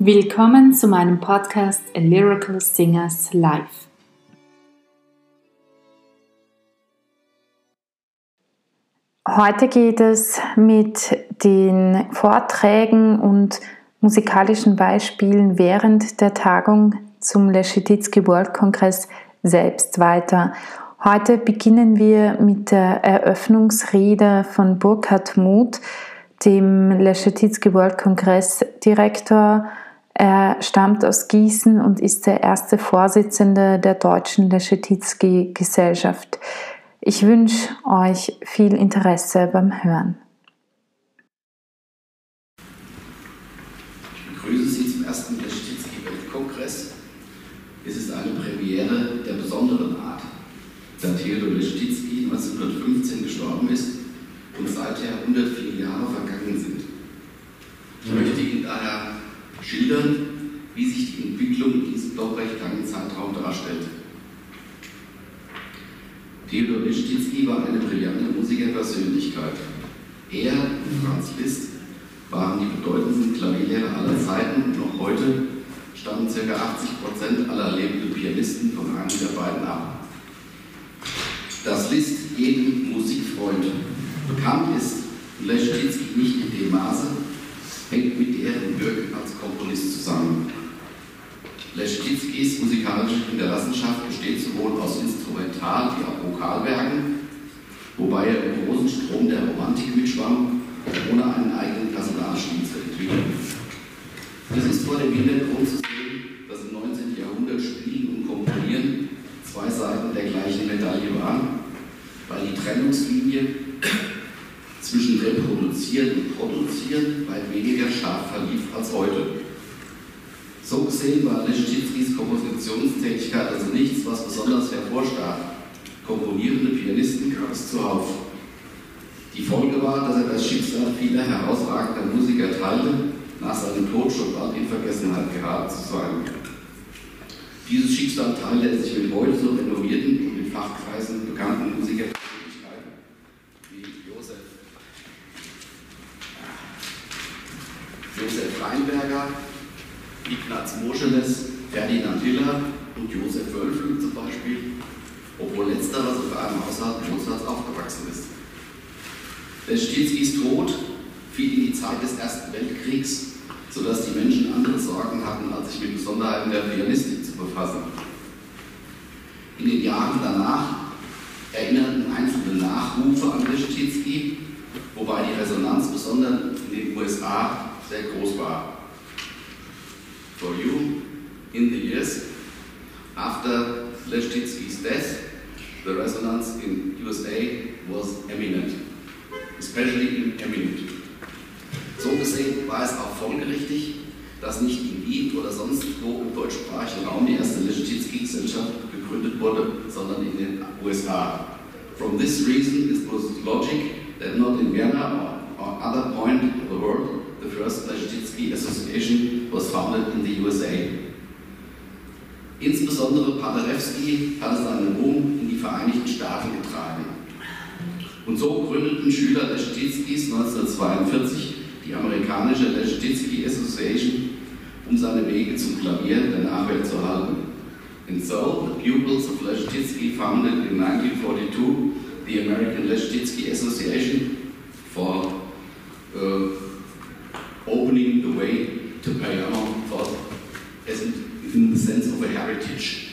Willkommen zu meinem Podcast A Lyrical Singers Live. Heute geht es mit den Vorträgen und musikalischen Beispielen während der Tagung zum Leschetizky World Congress selbst weiter. Heute beginnen wir mit der Eröffnungsrede von Burkhard Muth, dem Leschetizky World Congress Direktor er stammt aus Gießen und ist der erste Vorsitzende der Deutschen Leschetizky Gesellschaft. Ich wünsche euch viel Interesse beim Hören. Ich begrüße Sie zum ersten Leschetizky Weltkongress. Es ist eine Premiere der besonderen Art, da Theodor Leschetizky 1915 gestorben ist und seither 104 Jahre vergangen sind. Ich möchte Ihnen daher schildern, wie sich die Entwicklung in diesem doch recht langen Zeitraum darstellt. Theodor Wischtitzky war eine brillante Musikerpersönlichkeit. Er und Franz Liszt waren die bedeutendsten Klavierlehrer aller Zeiten und noch heute stammen ca. 80% aller lebenden Pianisten von einem der beiden ab. Dass Liszt jedem Musikfreund bekannt ist und Leschetizky nicht in dem Maße, hängt mit deren Wirken als Komponist zusammen. Leschetitzkis musikalische Hinterlassenschaft besteht sowohl aus Instrumental- wie auch Vokalwerken, wobei er im großen Strom der Romantik mitschwamm, ohne einen eigenen Personalstil zu entwickeln. Es ist vor dem Hintergrund zu sehen, dass im 19. Jahrhundert Spielen und Komponieren zwei Seiten der gleichen Medaille waren, weil die Trennungslinie zwischen Reproduzieren und Produzieren weit weniger scharf verlief als heute. War Leschetizkys Kompositionstätigkeit also nichts, was besonders hervorstach. Komponierende Pianisten gab es zuhauf. Die Folge war, dass er das Schicksal vieler herausragender Musiker teilte, nach seinem Tod schon bald in Vergessenheit geraten zu sein. Dieses Schicksal teilte er sich mit heute so renommierten und in Fachkreisen bekannten Musikern Josef Reinberger, Ignaz Moscheles, Ferdinand Hiller und Josef Wölfel zum Beispiel, obwohl letzterer sogar im Haushalt Mozarts aufgewachsen ist. Leschetizkys Tod fiel in die Zeit des Ersten Weltkriegs, sodass die Menschen andere Sorgen hatten, als sich mit Besonderheiten der Pianistik zu befassen. In den Jahren danach erinnerten einzelne Nachrufe an Leschetizky, wobei die Resonanz besonders in den USA sehr groß war. For you, in the years after Leschetizky's death, the resonance in USA was eminent, especially in eminent. So gesehen war es auch folgerichtig, dass nicht in Wien oder sonst wo im deutschsprachigen Raum die erste Leschetizky-Gesellschaft gegründet wurde, sondern in den USA. From this reason, it was logic that not in Vienna or other point of the world the first Leschetizky Association was founded in the USA. Insbesondere Paderewski hatte seinen Ruhm in die Vereinigten Staaten getragen. Und so gründeten Schüler Leschetitzkys 1942 die amerikanische Leschetizky Association, um seine Wege zum Klavier der Nachwelt zu halten. And so, the pupils of Leschetizky founded in 1942 the American Leschetizky Association for uh, opening the way to piano thought as in the sense of a heritage.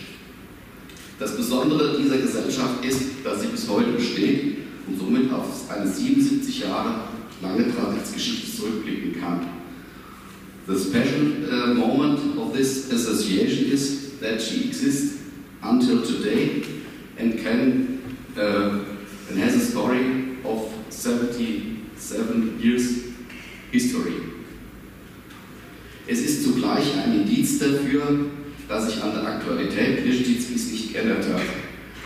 Das Besondere dieser Gesellschaft ist, dass sie bis heute besteht und somit auf eine 77 Jahre lange Traditionsgeschichte zurückblicken kann. The special uh, moment of this association is that she exists until today and can uh, and has a story of 77 years history. Es ist zugleich ein Indiz dafür, dass sich an der Aktualität Nischtitzkis nicht geändert hat.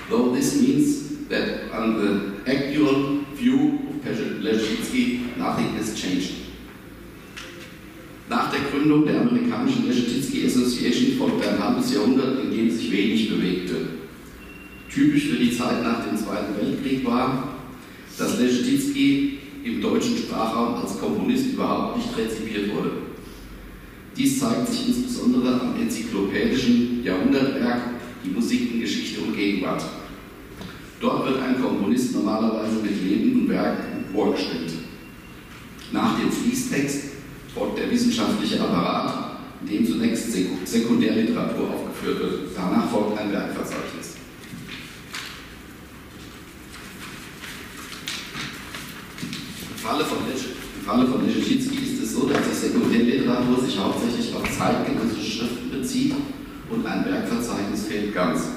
Though this means that on the actual view of Leschetizky nothing has changed. Nach der Gründung der amerikanischen Leschetizky Association folgte ein halbes Jahrhundert, in dem sich wenig bewegte. Typisch für die Zeit nach dem Zweiten Weltkrieg war, dass Leschetizky im deutschen Sprachraum als Komponist überhaupt nicht rezipiert wurde. Dies zeigt sich insbesondere am enzyklopädischen Jahrhundertwerk Die Musikengeschichte und Gegenwart. Dort wird ein Komponist normalerweise mit lebenden Werken vorgestellt. Nach dem Fließtext folgt der wissenschaftliche Apparat, in dem zunächst Sekundärliteratur aufgeführt wird. Danach folgt ein Werkverzeichnis. Im Falle von, im So, dass die Sekundärliteratur sich hauptsächlich auf zeitgenössische Schriften bezieht und ein Werkverzeichnis fehlt ganz.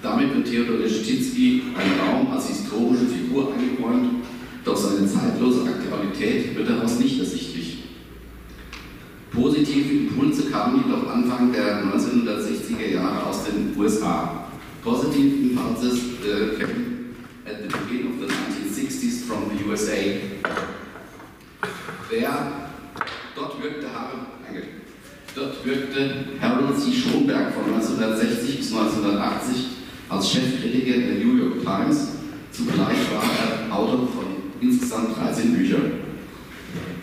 Damit wird Theodor Leschetizky einen Raum als historische Figur eingeräumt, doch seine zeitlose Aktualität wird daraus nicht ersichtlich. Positive Impulse kamen jedoch Anfang der 1960er Jahre aus den USA. Positive Impulses uh, came at the beginning of the 1960s from the USA. Der, dort wirkte Harold, dort wirkte Harold C. Schonberg von 1960 bis 1980 als Chefkritiker der New York Times. Zugleich war er Autor von insgesamt 13 Büchern.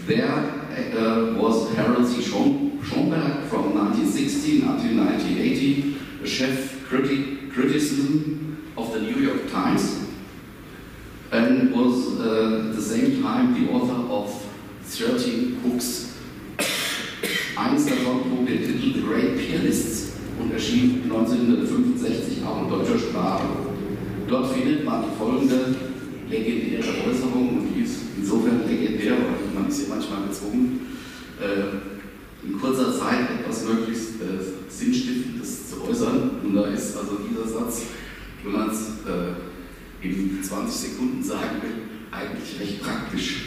There uh, was Harold C. Schomberg from 1916 until 1980, a chef critic, criticism of the New York Times, and was uh, at the same time the author of 13 books. Eines davon trug den Titel The Great Pianists und erschien 1965 auch in deutscher Sprache. Dort findet man die folgende legendäre Äußerung und die ist insofern legendär, weil man ist ja manchmal gezwungen, äh, in kurzer Zeit etwas möglichst äh, Sinnstiftendes zu äußern. Und da ist also dieser Satz, wenn man es äh, in 20 Sekunden sagen will, eigentlich recht praktisch.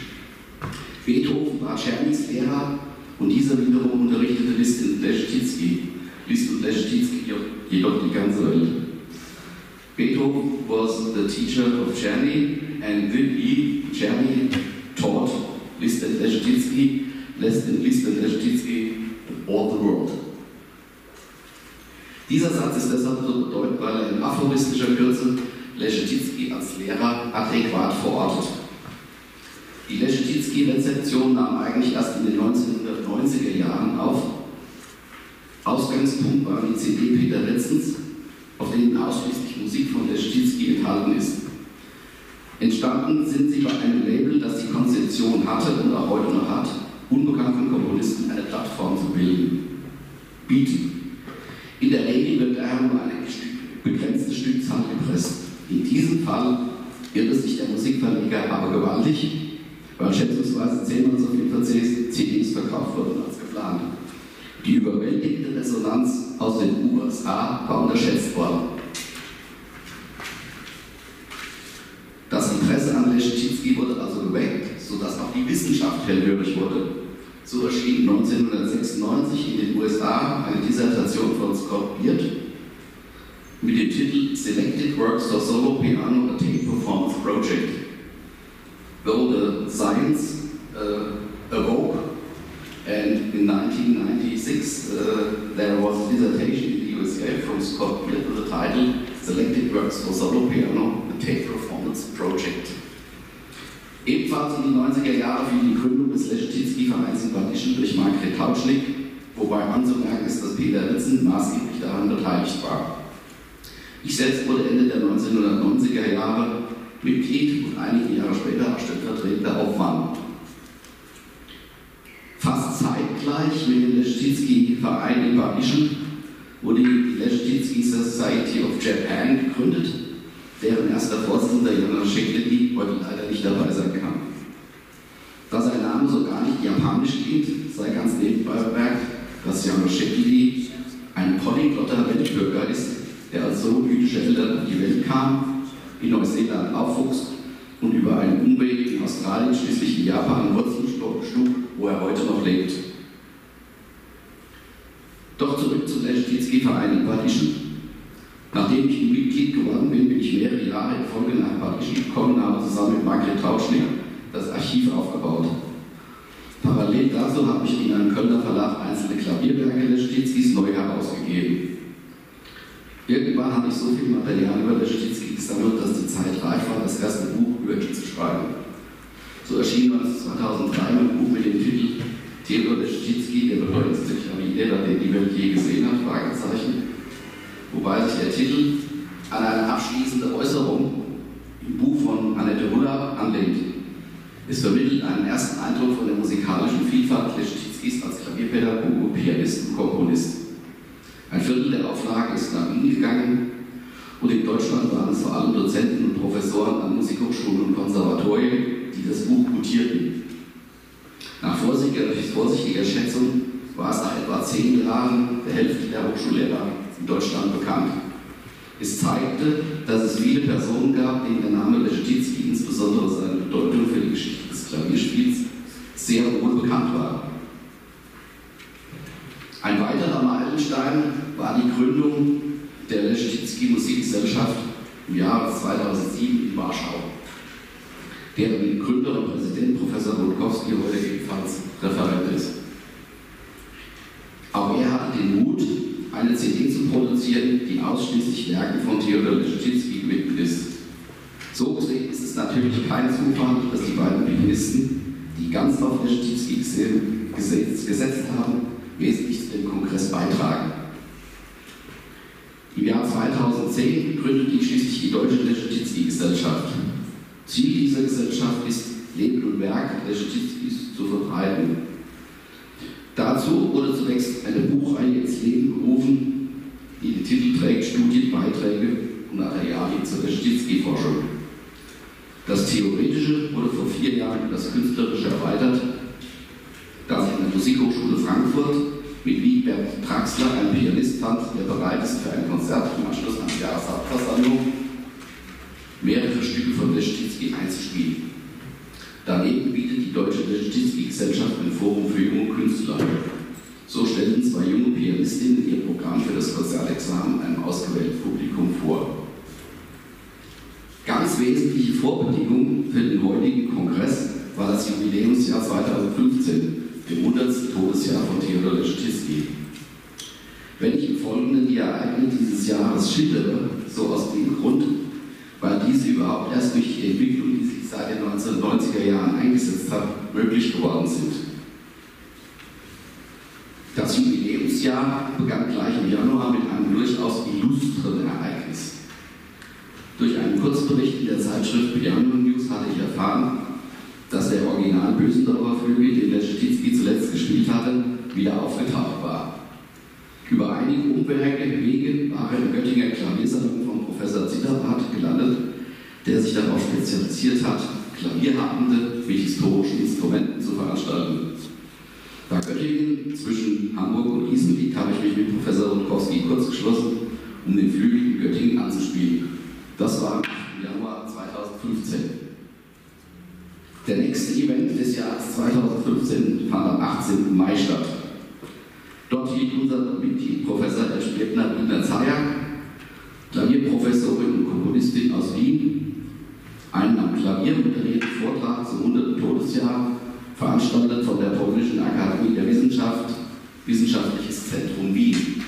Beethoven war Czernys Lehrer und dieser wiederum unterrichtete Liszt in Leschetizky. Liszt und Leschetizky jedoch die ganze Welt. Beethoven was the teacher of Czerny and he, Czerny, taught Liszt Leschetizky, Liszt Leschetizky all the world. Dieser Satz ist deshalb so bedeutend, weil er in aphoristischer Kürze Leschetizky als Lehrer adäquat verortet. Die Leschetizky-Rezeption nahm eigentlich erst in den 1990er Jahren auf Ausgangspunkt war die CD Peter Letzens, auf denen ausschließlich Musik von Leschinski enthalten ist. Entstanden sind sie bei einem Label, das die Konzeption hatte und auch heute noch hat, unbekannten Komponisten eine Plattform zu bilden. Bieten. In der Regel wird daher nur eine begrenzte Stückzahl gepresst. In diesem Fall irrt es sich der Musikverleger aber gewaltig, weil schätzungsweise zehnmal so viel CDs verkauft wurden als geplant. Die überwältigende Resonanz aus den USA war unterschätzt worden. Das Interesse an Leschetizky wurde also geweckt, sodass auch die Wissenschaft hellhörig wurde. So erschien 1996 in den USA eine Dissertation von Scott Beard mit dem Titel Selected Works for Solo Piano a Tape Performance Project. Though the science uh, awoke And in 1996, uh, there was a dissertation in the USA from Scott Beard with the title Selected Works for Solo Piano, the Tape Performance Project. Ebenfalls in die 90er Jahre fiel die Gründung des Leschetizky-Vereins in Bad Ischl durch Margret Tautschlik, wobei anzumerken ist, dass Peter Ritzen maßgeblich daran beteiligt war. Ich selbst wurde Ende der 1990er Jahre Mitglied und einige Jahre später auch stellvertretender Aufwand Fast zeitgleich mit dem Leschetizky-Verein in Paris wurde die Leschetizky Society of Japan gegründet, deren erster Vorsitzender Jana Shekeli heute leider nicht dabei sein kann. Da sein Name so gar nicht japanisch klingt, sei ganz nebenbei bemerkt, dass Jana Shekeli ein polyglotter Weltbürger ist, der als Sohn jüdischer Eltern auf die Welt kam, in Neuseeland aufwuchs und über einen Umweg in Australien schließlich in Japan Wurzeln schlug wo er heute noch lebt. Doch zurück Leschetizky-Verein in Paris. Nachdem ich Mitglied geworden bin, bin ich mehrere Jahre in Folge nach Paris gekommen und habe zusammen mit Margret Tauschling das Archiv aufgebaut. Parallel dazu habe ich in einem Kölner Verlag einzelne Klavierwerke Leschetitzkys neu herausgegeben. Irgendwann habe ich so viel Material über Leschetitzky gesammelt, dass die Zeit reif war, das erste Buch über ihn zu schreiben. So erschien 2003 mein Buch mit dem Titel Theodor Leschetizky, der bedeutendste jeder, den die Welt je gesehen hat, Fragezeichen. Wobei sich der Titel an eine abschließende Äußerung im Buch von Annette Muller anlehnt. Es vermittelt einen ersten Eindruck von der musikalischen Vielfalt Leschetitzkis als Klavierpädagoge, Pianist und Komponist. Ein Viertel der Auflage ist nach Wien gegangen und in Deutschland waren es vor allem Dozenten und Professoren an Musikhochschulen und Konservatorien, die das Buch gutierten. Nach vorsichtiger, vorsichtiger Schätzung war es nach etwa zehn Jahren der Hälfte der Hochschullehrer in Deutschland bekannt. Es zeigte, dass es viele Personen gab, denen der Name Leschetizky, insbesondere seine Bedeutung für die Geschichte des Klavierspiels, sehr wohl bekannt war. Ein weiterer Meilenstein war die Gründung der Leschetizky Musikgesellschaft im Jahre 2007 in Warschau, deren Gründer und Präsident Professor Rudkowski heute ebenfalls Referent ist. Auch er hatte den Mut, eine CD zu produzieren, die ausschließlich Werken von Theodor Leschetizky gewidmet ist. So gesehen ist es natürlich kein Zufall, dass die beiden Pianisten, die ganz auf Leschetizky gesetzt haben, wesentlich zu dem Kongress beitragen. Im Jahr 2010 gründete schließlich die Deutsche Leschetizky-Gesellschaft. Ziel dieser Gesellschaft ist, Leben und Werk Leschetitzkys zu verbreiten Dazu wurde zunächst eine Buchreihe ins Leben gerufen, die den Titel trägt Studienbeiträge und Materialien zur Leschetizky-Forschung. Das Theoretische wurde vor vier Jahren in das Künstlerische erweitert, da sich an der Musikhochschule Frankfurt mit Wiebert Traxler ein Pianist fand, der bereit ist, für ein Konzert im Anschluss an die Jahreshauptversammlung mehrere Stücke von Leschetizky einzuspielen. Daneben bietet die Deutsche Leschetizky-Gesellschaft ein Forum für junge Künstler. So stellten zwei junge Pianistinnen ihr Programm für das Konzertexamen einem ausgewählten Publikum vor. Ganz wesentliche Vorbedingung für den heutigen Kongress war das Jubiläumsjahr 2015, dem 100. Todesjahr von Theodor Leschetizky. Wenn ich im Folgenden die Ereignisse dieses Jahres schildere, so aus dem Grund, weil diese überhaupt erst durch die Entwicklung, die sich seit den 1990er Jahren eingesetzt hat, möglich geworden sind. Das Jubiläumsjahr begann gleich im Januar mit einem durchaus illustren Ereignis. Durch einen Kurzbericht in der Zeitschrift Piano News hatte ich erfahren, dass der Original Bösendorfer Flügel, den der Stititzky zuletzt gespielt hatte, wieder aufgetaucht war. Über einige Umwege Wege war er im Göttinger Klaviersalon Professor Zitterbart gelandet, der sich darauf spezialisiert hat, Klavierabende mit historischen Instrumenten zu veranstalten. Da Göttingen zwischen Hamburg und Gießen liegt, habe ich mich mit Professor Rutkowski kurz geschlossen, um den Flügel in Göttingen anzuspielen. Das war im Januar 2015. Der nächste Event des Jahres 2015 fand am 18. Mai statt. Dort hielt unser Mitglied Professor Elspetner Wiener Zayak, Komponistin aus Wien, einen am Klavier moderierten Vortrag zum 100. Todesjahr, veranstaltet von der Polnischen Akademie der Wissenschaft, Wissenschaftliches Zentrum Wien.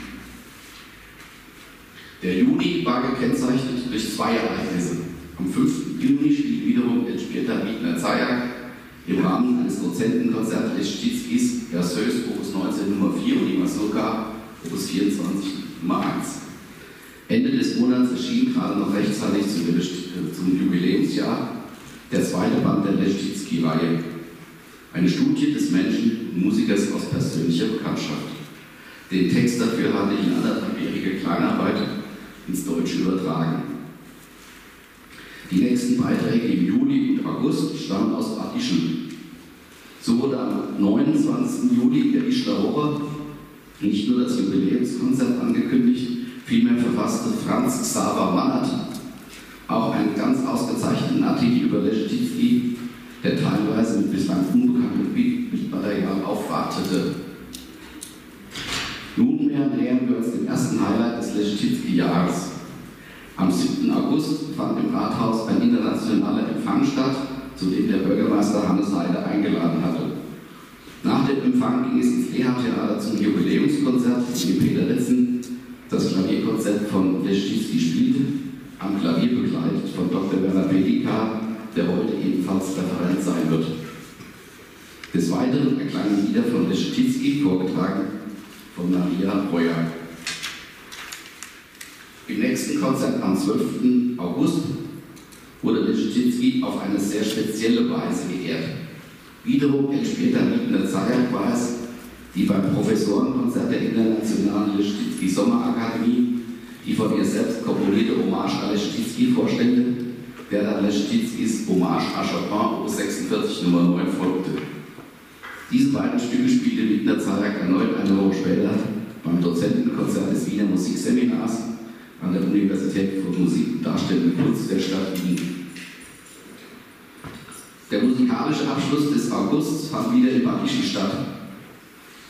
Der Juni war gekennzeichnet durch zwei Ereignisse. Am 5. Juni spielt wiederum Elżbieta Wiedner-Zayak im Rahmen eines Dozentenkonzerts Leschetizkis Berceuse Opus 19 Nummer 4 und die Mazurka Opus 24 Nummer 1. Ende des Monats erschien gerade noch rechtzeitig zum, zum Jubiläumsjahr der zweite Band der Leschetizky-Reihe. Eine Studie des Menschen und Musikers aus persönlicher Bekanntschaft. Den Text dafür hatte ich in anderthalbjähriger Kleinarbeit ins Deutsche übertragen. Die nächsten Beiträge im Juli und August stammen aus Bad Ischl. So wurde am 29. Juli der Ischler Woche nicht nur das Jubiläumskonzert angekündigt, vielmehr verfasste Franz Xaver Mannert auch einen ganz ausgezeichneten Artikel über Leschetizky, der teilweise mit bislang unbekanntem Bildmaterial aufwartete. Nunmehr nähern wir uns dem ersten Highlight des Leschetizky-Jahres. Am 7. August fand im Rathaus ein internationaler Empfang statt, zu dem der Bürgermeister Hannes Heide eingeladen hatte. Nach dem Empfang ging es ins Lehrtheater zum Jubiläumskonzert, in dem Peter Ritzen das Klavierkonzert von Leschetizky spielte, am Klavier begleitet von Dr. Werner Pedika, der heute ebenfalls Referent sein wird. Des Weiteren erklangen Lieder von Leschetizky, vorgetragen von Maria Breuer. Im nächsten Konzert am 12. August wurde Leschetizky auf eine sehr spezielle Weise geehrt. Wiederum Elżbieta Liebner-Zajak war es, die beim Professorenkonzert der Internationalen Leschetizky Sommerakademie die von ihr selbst komponierte Hommage an Leschetizky vorstellte, der dann Leschetitzkys Hommage à Chopin O46 Nummer 9 folgte. Diese beiden Stücke spielte Liebner Zajak erneut eine Woche später beim Dozentenkonzert des Wiener Musikseminars an der Universität für Musik und Darstellende Kunst der Stadt Wien. Der musikalische Abschluss des Augusts fand wieder in Badischi statt.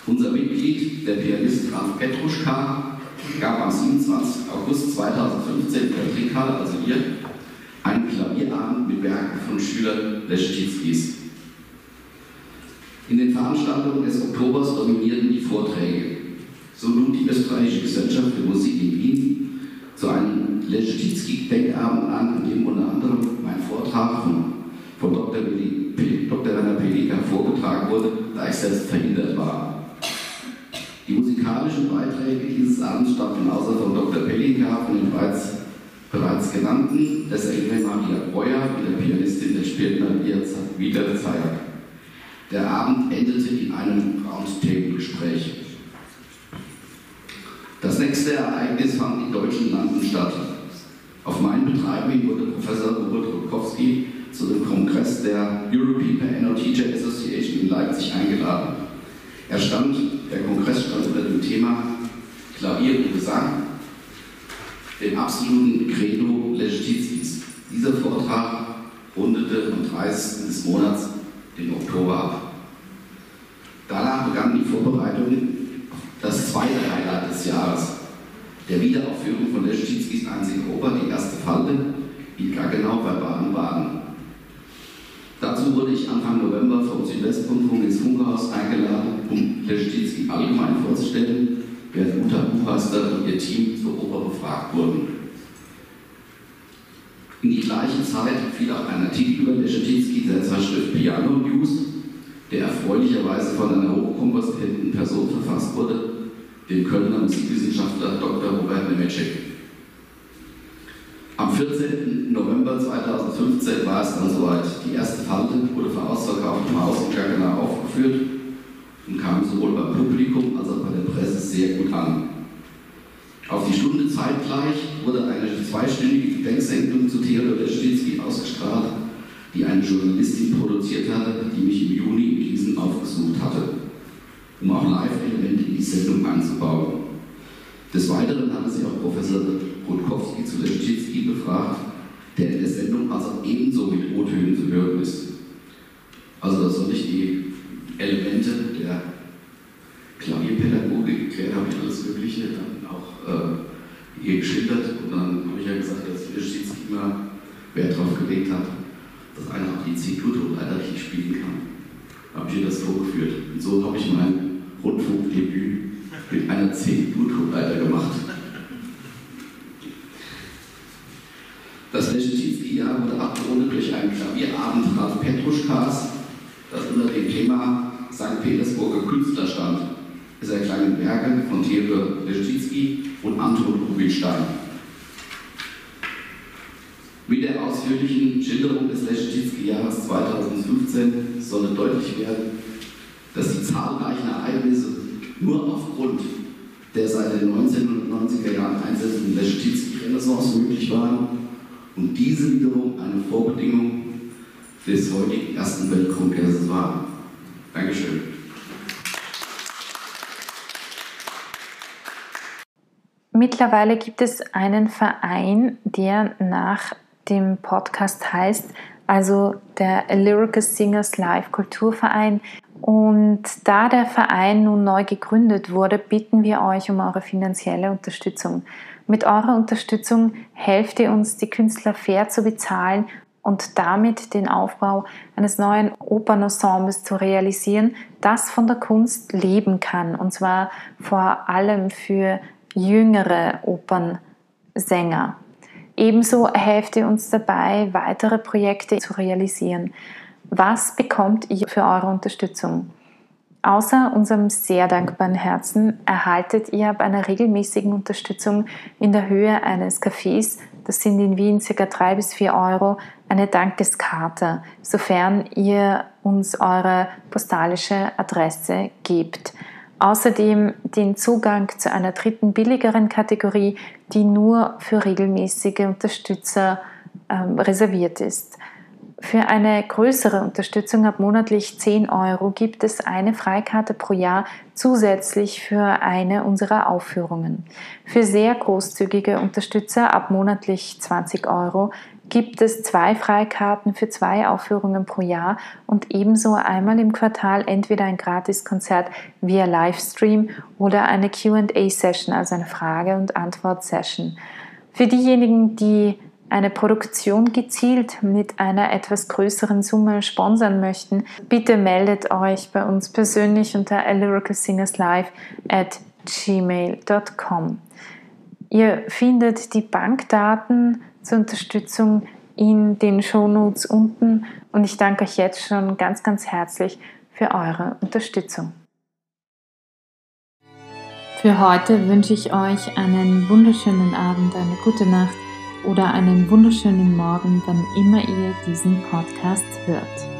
Unser Mitglied, der Pianist Ralf Petruschka, gab am 27. August 2015 in der Trinkhalle, also hier, einen Klavierabend mit Werken von Schülern Leschetizkis. In den Veranstaltungen des Oktobers dominierten die Vorträge. So lud die Österreichische Gesellschaft für Musik in Wien zu einem Leschetizky-Denkabend an, in dem unter anderem mein Vortrag von, von Dr. Dr. Werner Pelika vorgetragen wurde, da ich selbst verhindert war. Die musikalischen Beiträge dieses Abends stammten außer von Dr. Pelika von den bereits, bereits genannten, der Sängerin Maria Breuer und der Pianistin der Spielner Wieder Zayak. Der Abend endete in einem Roundtable-Gespräch. Das nächste Ereignis fand in deutschen Landen statt. Auf mein Betreiben wurde Professor Robert Rukowski zu dem Kongress der European Piano Teacher Association in Leipzig eingeladen. Er stand, der Kongress stand unter dem Thema Klavier und Gesang, dem absoluten Credo Leschetizkis. Dieser Vortrag rundete am 30. des Monats den Oktober ab. Danach begannen die Vorbereitungen das zweite Highlight des Jahres, der Wiederaufführung von Leschetizkis einzigen Oper, die erste Falte, in Gaggenau bei Baden-Baden. Dazu wurde ich Anfang November vom Südwestrundfunk ins Funkhaus eingeladen, um Leschetizky allgemein vorzustellen, während Uta Buchheister und ihr Team zur Oper befragt wurden. In die gleiche Zeit fiel auch ein Artikel über Leschetizky der Zeitschrift Piano News, der erfreulicherweise von einer hochkompetenten Person verfasst wurde, dem Kölner Musikwissenschaftler Dr. Robert Nemeczek. Am 14. November 2015 war es dann soweit. Die erste Falte wurde Haus in Gaggenau aufgeführt und kam sowohl beim Publikum als auch bei der Presse sehr gut an. Auf die Stunde zeitgleich wurde eine zweistündige Gedenksendung zu Theodor Leschetizky ausgestrahlt, die eine Journalistin produziert hatte, die mich im Juni in Gießen aufgesucht hatte um auch Live-Elemente in die Sendung einzubauen. Des Weiteren hatte sie auch Professor Rutkowski zu Leschitski befragt, der in der Sendung also ebenso mit O-Tönen zu hören ist. Also da soll ich die Elemente der Klavierpädagogik geklärt, habe ich alles Mögliche dann auch äh, ihr geschildert und dann habe ich ja gesagt, dass Leschitski immer Wert darauf gelegt hat, dass einer auch die C-Dur leider richtig spielen kann. habe ich ihr das vorgeführt. Und so habe ich mein Rundfunkdebüt mit einer 10 Blutdruckleiter gemacht. Das Leschetizky-Jahr wurde abgerundet durch einen Klavierabend Ralf Petruschkas, das unter dem Thema St. Petersburger Künstler stand. Es erklangen Werke von Theodor Leschetizky und Anton Rubinstein. Mit der ausführlichen Schilderung des Leschetizky-Jahres 2015 solle deutlich werden, dass die zahlreichen Ereignisse nur aufgrund der seit den 1990er Jahren einsetzenden Leschetizky-Renaissance möglich waren und diese wiederum eine Vorbedingung des heutigen Ersten Weltkongresses waren. Dankeschön. Mittlerweile gibt es einen Verein, der nach dem Podcast heißt, also der Lyrical Singers Live Kulturverein. Und da der Verein nun neu gegründet wurde, bitten wir euch um eure finanzielle Unterstützung. Mit eurer Unterstützung helft ihr uns, die Künstler fair zu bezahlen und damit den Aufbau eines neuen Opernensembles zu realisieren, das von der Kunst leben kann. Und zwar vor allem für jüngere Opernsänger. Ebenso helft ihr uns dabei, weitere Projekte zu realisieren. Was bekommt ihr für eure Unterstützung? Außer unserem sehr dankbaren Herzen erhaltet ihr bei einer regelmäßigen Unterstützung in der Höhe eines Cafés, das sind in Wien ca. 3 bis 4 Euro, eine Dankeskarte, sofern ihr uns eure postalische Adresse gebt. Außerdem den Zugang zu einer dritten billigeren Kategorie, die nur für regelmäßige Unterstützer ähm, reserviert ist. Für eine größere Unterstützung ab monatlich 10 Euro gibt es eine Freikarte pro Jahr zusätzlich für eine unserer Aufführungen. Für sehr großzügige Unterstützer ab monatlich 20 Euro gibt es zwei Freikarten für zwei Aufführungen pro Jahr und ebenso einmal im Quartal entweder ein Gratiskonzert via Livestream oder eine QA-Session, also eine Frage- und Antwort-Session. Für diejenigen, die eine Produktion gezielt mit einer etwas größeren Summe sponsern möchten, bitte meldet euch bei uns persönlich unter lyricalsingerslive at gmail.com. Ihr findet die Bankdaten zur Unterstützung in den Shownotes unten und ich danke euch jetzt schon ganz, ganz herzlich für eure Unterstützung. Für heute wünsche ich euch einen wunderschönen Abend, eine gute Nacht oder einen wunderschönen Morgen, wann immer ihr diesen Podcast hört.